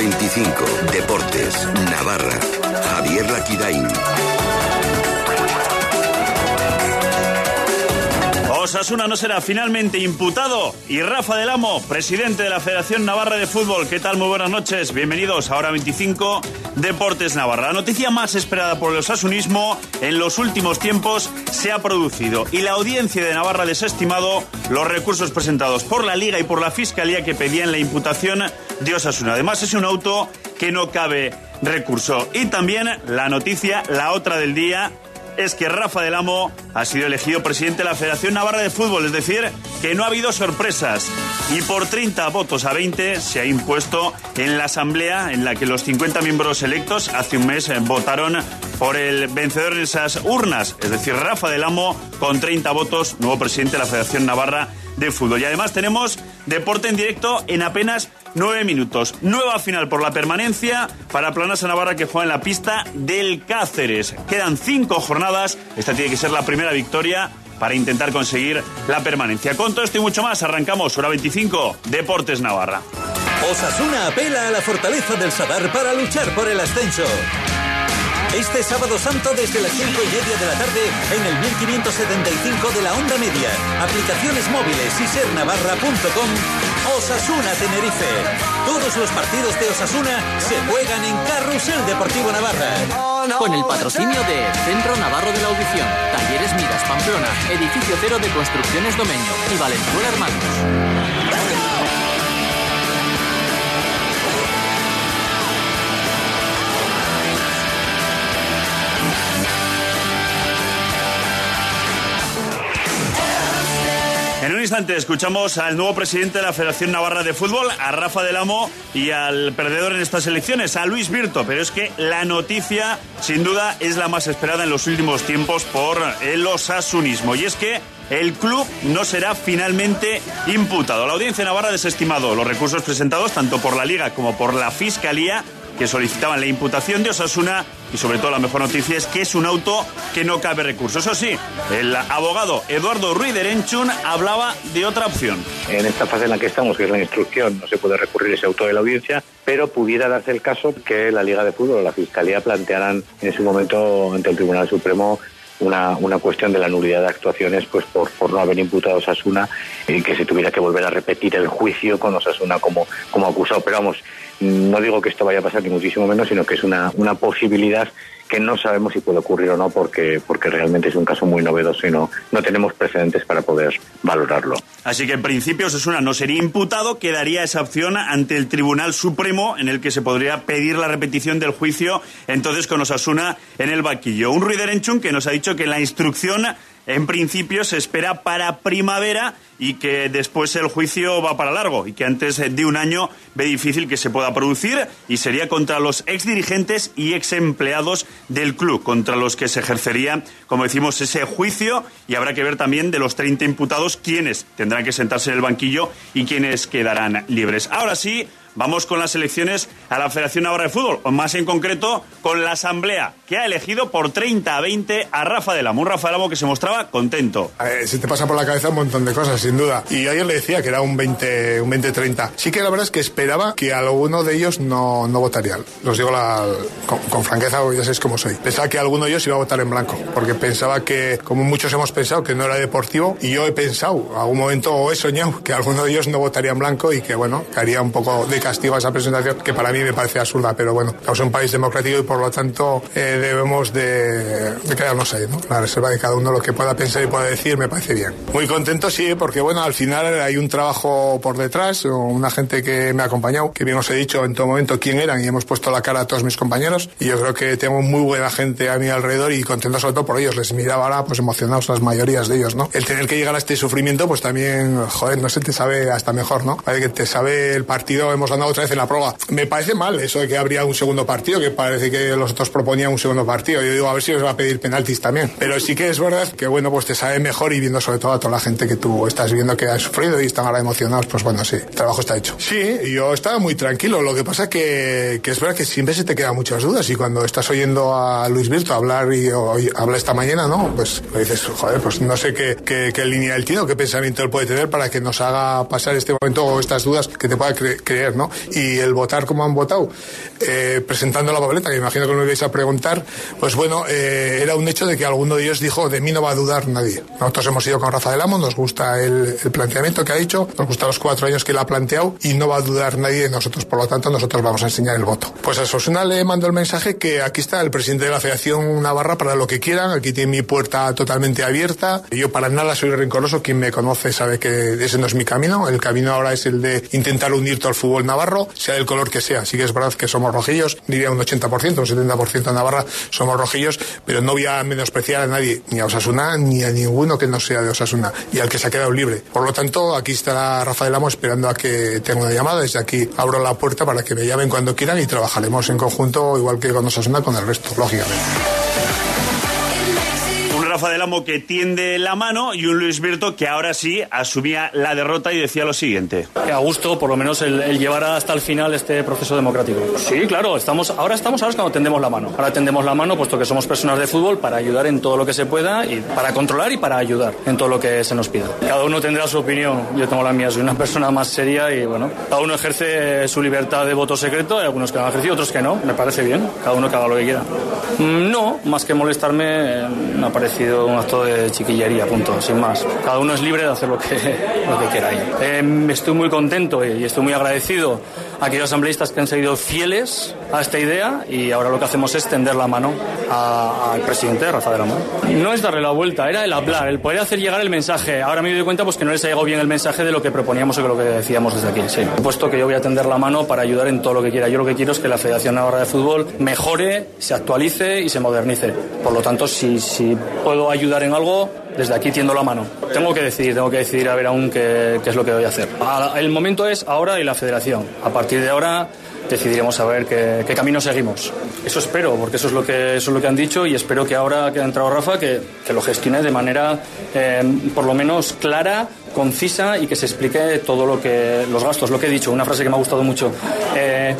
25. Deportes. Navarra. Javier Laquidain. Osasuna no será finalmente imputado. Y Rafa del Amo, presidente de la Federación Navarra de Fútbol. ¿Qué tal? Muy buenas noches. Bienvenidos a Hora 25 Deportes Navarra. La noticia más esperada por el osasunismo en los últimos tiempos se ha producido. Y la audiencia de Navarra ha desestimado los recursos presentados por la Liga y por la Fiscalía que pedían la imputación de Osasuna. Además, es un auto que no cabe recurso. Y también la noticia, la otra del día es que Rafa del Amo ha sido elegido presidente de la Federación Navarra de Fútbol, es decir, que no ha habido sorpresas. Y por 30 votos a 20 se ha impuesto en la asamblea en la que los 50 miembros electos hace un mes votaron por el vencedor en esas urnas, es decir, Rafa del Amo con 30 votos, nuevo presidente de la Federación Navarra de Fútbol. Y además tenemos deporte en directo en apenas nueve minutos. Nueva final por la permanencia para Planasa Navarra que juega en la pista del Cáceres. Quedan cinco jornadas. Esta tiene que ser la primera victoria para intentar conseguir la permanencia. Con todo esto y mucho más, arrancamos hora 25, Deportes Navarra. Osasuna apela a la fortaleza del Sadar para luchar por el ascenso. Este sábado santo desde las 5 y media de la tarde en el 1575 de la onda media. Aplicaciones móviles y sernavarra.com. Osasuna Tenerife. Todos los partidos de Osasuna se juegan en Carrusel Deportivo Navarra. Con el patrocinio de Centro Navarro de la Audición, Talleres Miras Pamplona, Edificio Cero de Construcciones Domeño y Valenzuela Hermanos. Un instante escuchamos al nuevo presidente de la Federación Navarra de Fútbol, a Rafa del Amo, y al perdedor en estas elecciones, a Luis Virto. Pero es que la noticia, sin duda, es la más esperada en los últimos tiempos por el osasunismo. Y es que el club no será finalmente imputado. La audiencia navarra ha desestimado los recursos presentados tanto por la Liga como por la Fiscalía que solicitaban la imputación de Osasuna y sobre todo la mejor noticia es que es un auto que no cabe recursos. Eso sí, el abogado Eduardo Ruiz de hablaba de otra opción. En esta fase en la que estamos, que es la instrucción, no se puede recurrir ese auto de la audiencia, pero pudiera darse el caso que la Liga de Fútbol o la Fiscalía plantearan en ese momento ante el Tribunal Supremo una, una, cuestión de la nulidad de actuaciones pues por, por no haber imputado Osasuna y que se tuviera que volver a repetir el juicio con Osasuna como, como acusado. Pero vamos, no digo que esto vaya a pasar ni muchísimo menos, sino que es una, una posibilidad que no sabemos si puede ocurrir o no porque, porque realmente es un caso muy novedoso y no, no tenemos precedentes para poder valorarlo. Así que en principio Osasuna no sería imputado, quedaría esa opción ante el Tribunal Supremo en el que se podría pedir la repetición del juicio entonces con Osasuna en el vaquillo. Un Ruiderenchun que nos ha dicho que la instrucción en principio se espera para primavera y que después el juicio va para largo y que antes de un año ve difícil que se pueda producir y sería contra los exdirigentes y ex empleados del club, contra los que se ejercería, como decimos, ese juicio y habrá que ver también de los 30 imputados quiénes tendrán que sentarse en el banquillo y quiénes quedarán libres. Ahora sí, Vamos con las elecciones a la Federación Navarra de Fútbol, o más en concreto con la Asamblea, que ha elegido por 30 a 20 a Rafa del Amo. Un Rafa del Amo que se mostraba contento. Se te pasa por la cabeza un montón de cosas, sin duda. Y ayer le decía que era un 20, un 20-30. Sí que la verdad es que esperaba que alguno de ellos no, no votarían. Los digo la, con, con, franqueza, ya sabéis cómo soy. Pensaba que alguno de ellos iba a votar en blanco, porque pensaba que, como muchos hemos pensado, que no era deportivo. Y yo he pensado, algún momento o he soñado, que alguno de ellos no votaría en blanco y que, bueno, que haría un poco de castigo a esa presentación que para mí me parece absurda, pero bueno, en un país democrático y por lo tanto eh, debemos de, de, quedarnos ahí, ¿no? La reserva de cada uno lo que pueda pensar y pueda decir me parece bien. Muy contento, sí, porque bueno, al final hay un trabajo por detrás, una gente que me ha acompañado, que bien os he dicho en todo momento quién eran y hemos puesto la cara a todos mis compañeros y yo creo que tengo muy buena gente a mi alrededor y contento sobre todo por ellos. Les miraba ahora pues emocionados las mayorías de ellos, ¿no? El tener que llegar a este sufrimiento pues también, joder, no se te sabe hasta mejor, ¿no? Vale, que te sabe el partido, hemos ganado otra vez en la prueba. Me parece mal eso de que habría un segundo partido, que parece que los otros proponían un segundo partido. Yo digo, a ver si les va a pedir penaltis también. Pero sí que es verdad que, bueno, pues te sabe mejor y viendo sobre todo a toda la gente que tú estás viendo que ha sufrido y están ahora emocionados, pues bueno, sí, el trabajo está hecho. Sí, yo estaba muy tranquilo. Lo que pasa que, que es verdad que siempre se te quedan muchas dudas y cuando estás oyendo a Luis Virto hablar y hoy habla esta mañana, ¿no? Pues dices, joder, pues no sé qué, qué, qué línea él tiene o qué pensamiento él puede tener para que nos haga pasar este momento o estas dudas que te pueda cre creer, ¿no? ¿No? Y el votar como han votado, eh, presentando la papeleta, que imagino que me ibais a preguntar, pues bueno, eh, era un hecho de que alguno de ellos dijo, de mí no va a dudar nadie. Nosotros hemos ido con Rafa del Amo, nos gusta el, planteamiento que ha dicho, nos gusta los cuatro años que él ha planteado y no va a dudar nadie de nosotros, por lo tanto nosotros vamos a enseñar el voto. Pues a Sosuna le mando el mensaje que aquí está el presidente de la Federación Navarra para lo que quieran, aquí tiene mi puerta totalmente abierta, yo para nada soy rencoroso, quien me conoce sabe que ese no es mi camino, el camino ahora es el de intentar unir todo el fútbol navarro, sea del color que sea, sí que es verdad que somos rojillos, diría un 80%, un 70% de Navarra somos rojillos, pero no voy a menospreciar a nadie, ni a Osasuna, ni a ninguno que no sea de Osasuna, y al que se ha quedado libre. Por lo tanto, aquí estará Rafael Amo esperando a que tenga una llamada, desde aquí abro la puerta para que me llamen cuando quieran y trabajaremos en conjunto, igual que con Osasuna, con el resto, lógicamente. Rafa del Amo que tiende la mano y un Luis Virto que ahora sí asumía la derrota y decía lo siguiente. Que a gusto, por lo menos, el, el llevar hasta el final este proceso democrático. Sí, claro, estamos, ahora estamos, ahora es cuando tendemos la mano. Ahora tendemos la mano puesto que somos personas de fútbol para ayudar en todo lo que se pueda y para controlar y para ayudar en todo lo que se nos pida. Cada uno tendrá su opinión, yo tengo la mía, soy una persona más seria y bueno, cada uno ejerce su libertad de voto secreto, hay algunos que han ejercido, otros que no, me parece bien, cada uno que haga lo que quiera. Mm, no, más que molestarme, me ha parecido un acto de chiquillería, punto, sin más. Cada uno es libre de hacer lo que, lo que quiera eh, estoy muy contento y estoy muy agradecido a aquellos asambleístas que han seguido fieles a esta idea y ahora lo que hacemos es tender la mano al presidente Rafael Amor. No es darle la vuelta, era el hablar, el poder hacer llegar el mensaje. Ahora me doy cuenta pues que no les ha llegado bien el mensaje de lo que proponíamos o de lo que decíamos desde aquí. Sí. Puesto que yo voy a tender la mano para ayudar en todo lo que quiera. Yo lo que quiero es que la Federación Navarra de Fútbol mejore, se actualice y se modernice. Por lo tanto, si, si puedo ayudar en algo, desde aquí tiendo la mano. Tengo que decidir, tengo que decidir a ver aún qué, qué es lo que voy a hacer. El momento es ahora y la federación. A partir de ahora decidiremos a ver qué, camino seguimos. Eso espero, porque eso es lo que, eso es lo que han dicho y espero que ahora que ha entrado Rafa, que, que lo gestione de manera eh, por lo menos clara, concisa y que se explique todo lo que los gastos, lo que he dicho, una frase que me ha gustado mucho, eh,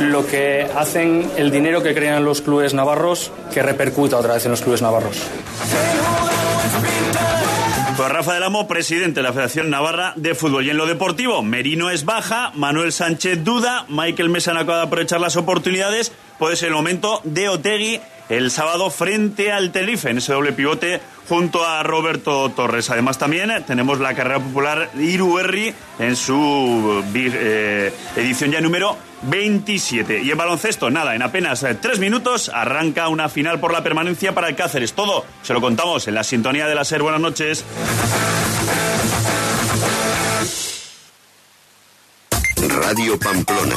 lo que hacen, el dinero que crean los clubes navarros, que repercuta otra vez en los clubes navarros. Pues Rafa del Amo, presidente de la Federación Navarra de Fútbol. Y en lo deportivo, Merino es baja, Manuel Sánchez duda, Michael Mesa no acaba de aprovechar las oportunidades. Puede ser el momento de Otegui el sábado frente al Tenerife en ese doble pivote junto a Roberto Torres. Además también tenemos la carrera popular Iruerri en su eh, edición ya número 27. Y en baloncesto, nada, en apenas eh, tres minutos arranca una final por la permanencia para el Cáceres. Todo se lo contamos en la sintonía de la SER. Buenas noches. Radio Pamplona.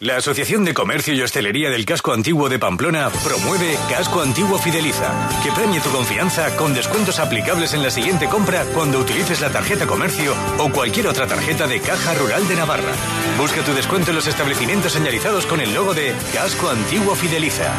La Asociación de Comercio y Hostelería del Casco Antiguo de Pamplona promueve Casco Antiguo Fideliza, que premie tu confianza con descuentos aplicables en la siguiente compra cuando utilices la tarjeta comercio o cualquier otra tarjeta de Caja Rural de Navarra. Busca tu descuento en los establecimientos señalizados con el logo de Casco Antiguo Fideliza.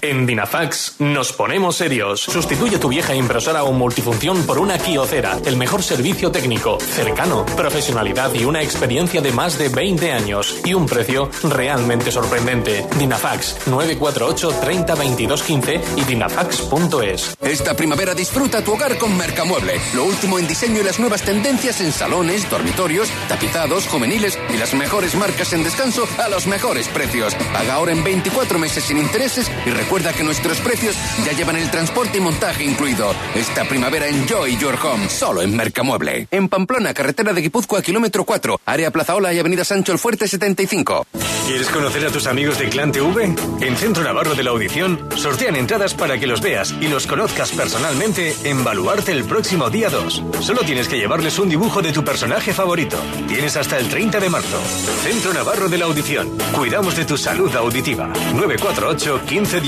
En Dinafax nos ponemos serios. Sustituye tu vieja impresora o multifunción por una Kiocera, el mejor servicio técnico, cercano, profesionalidad y una experiencia de más de 20 años y un precio realmente sorprendente. Dinafax 948 30 22 15 y dinafax.es. Esta primavera disfruta tu hogar con Mercamueble, lo último en diseño y las nuevas tendencias en salones, dormitorios, tapizados, juveniles y las mejores marcas en descanso a los mejores precios. Paga ahora en 24 meses sin intereses y Recuerda que nuestros precios ya llevan el transporte y montaje incluido. Esta primavera enjoy your home, solo en Mercamueble. En Pamplona, carretera de Guipúzcoa, kilómetro 4, área Plaza Ola y avenida Sancho el Fuerte 75. ¿Quieres conocer a tus amigos de Clan TV? En Centro Navarro de la Audición sortean entradas para que los veas y los conozcas personalmente en Baluarte el próximo día 2. Solo tienes que llevarles un dibujo de tu personaje favorito. Tienes hasta el 30 de marzo. Centro Navarro de la Audición. Cuidamos de tu salud auditiva. 948 15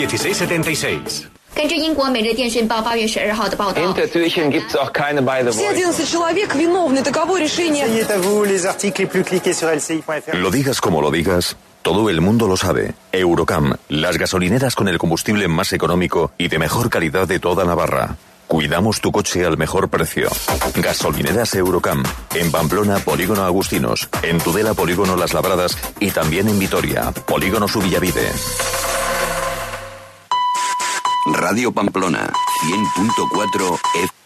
lo digas como lo digas, todo el mundo lo sabe. Eurocam, las gasolineras con el combustible más económico y de mejor calidad de toda Navarra. Cuidamos tu coche al mejor precio. Gasolineras Eurocam. En Pamplona, Polígono Agustinos. En Tudela, Polígono Las Labradas. Y también en Vitoria, Polígono Subillavide. Radio Pamplona, 100.4 F.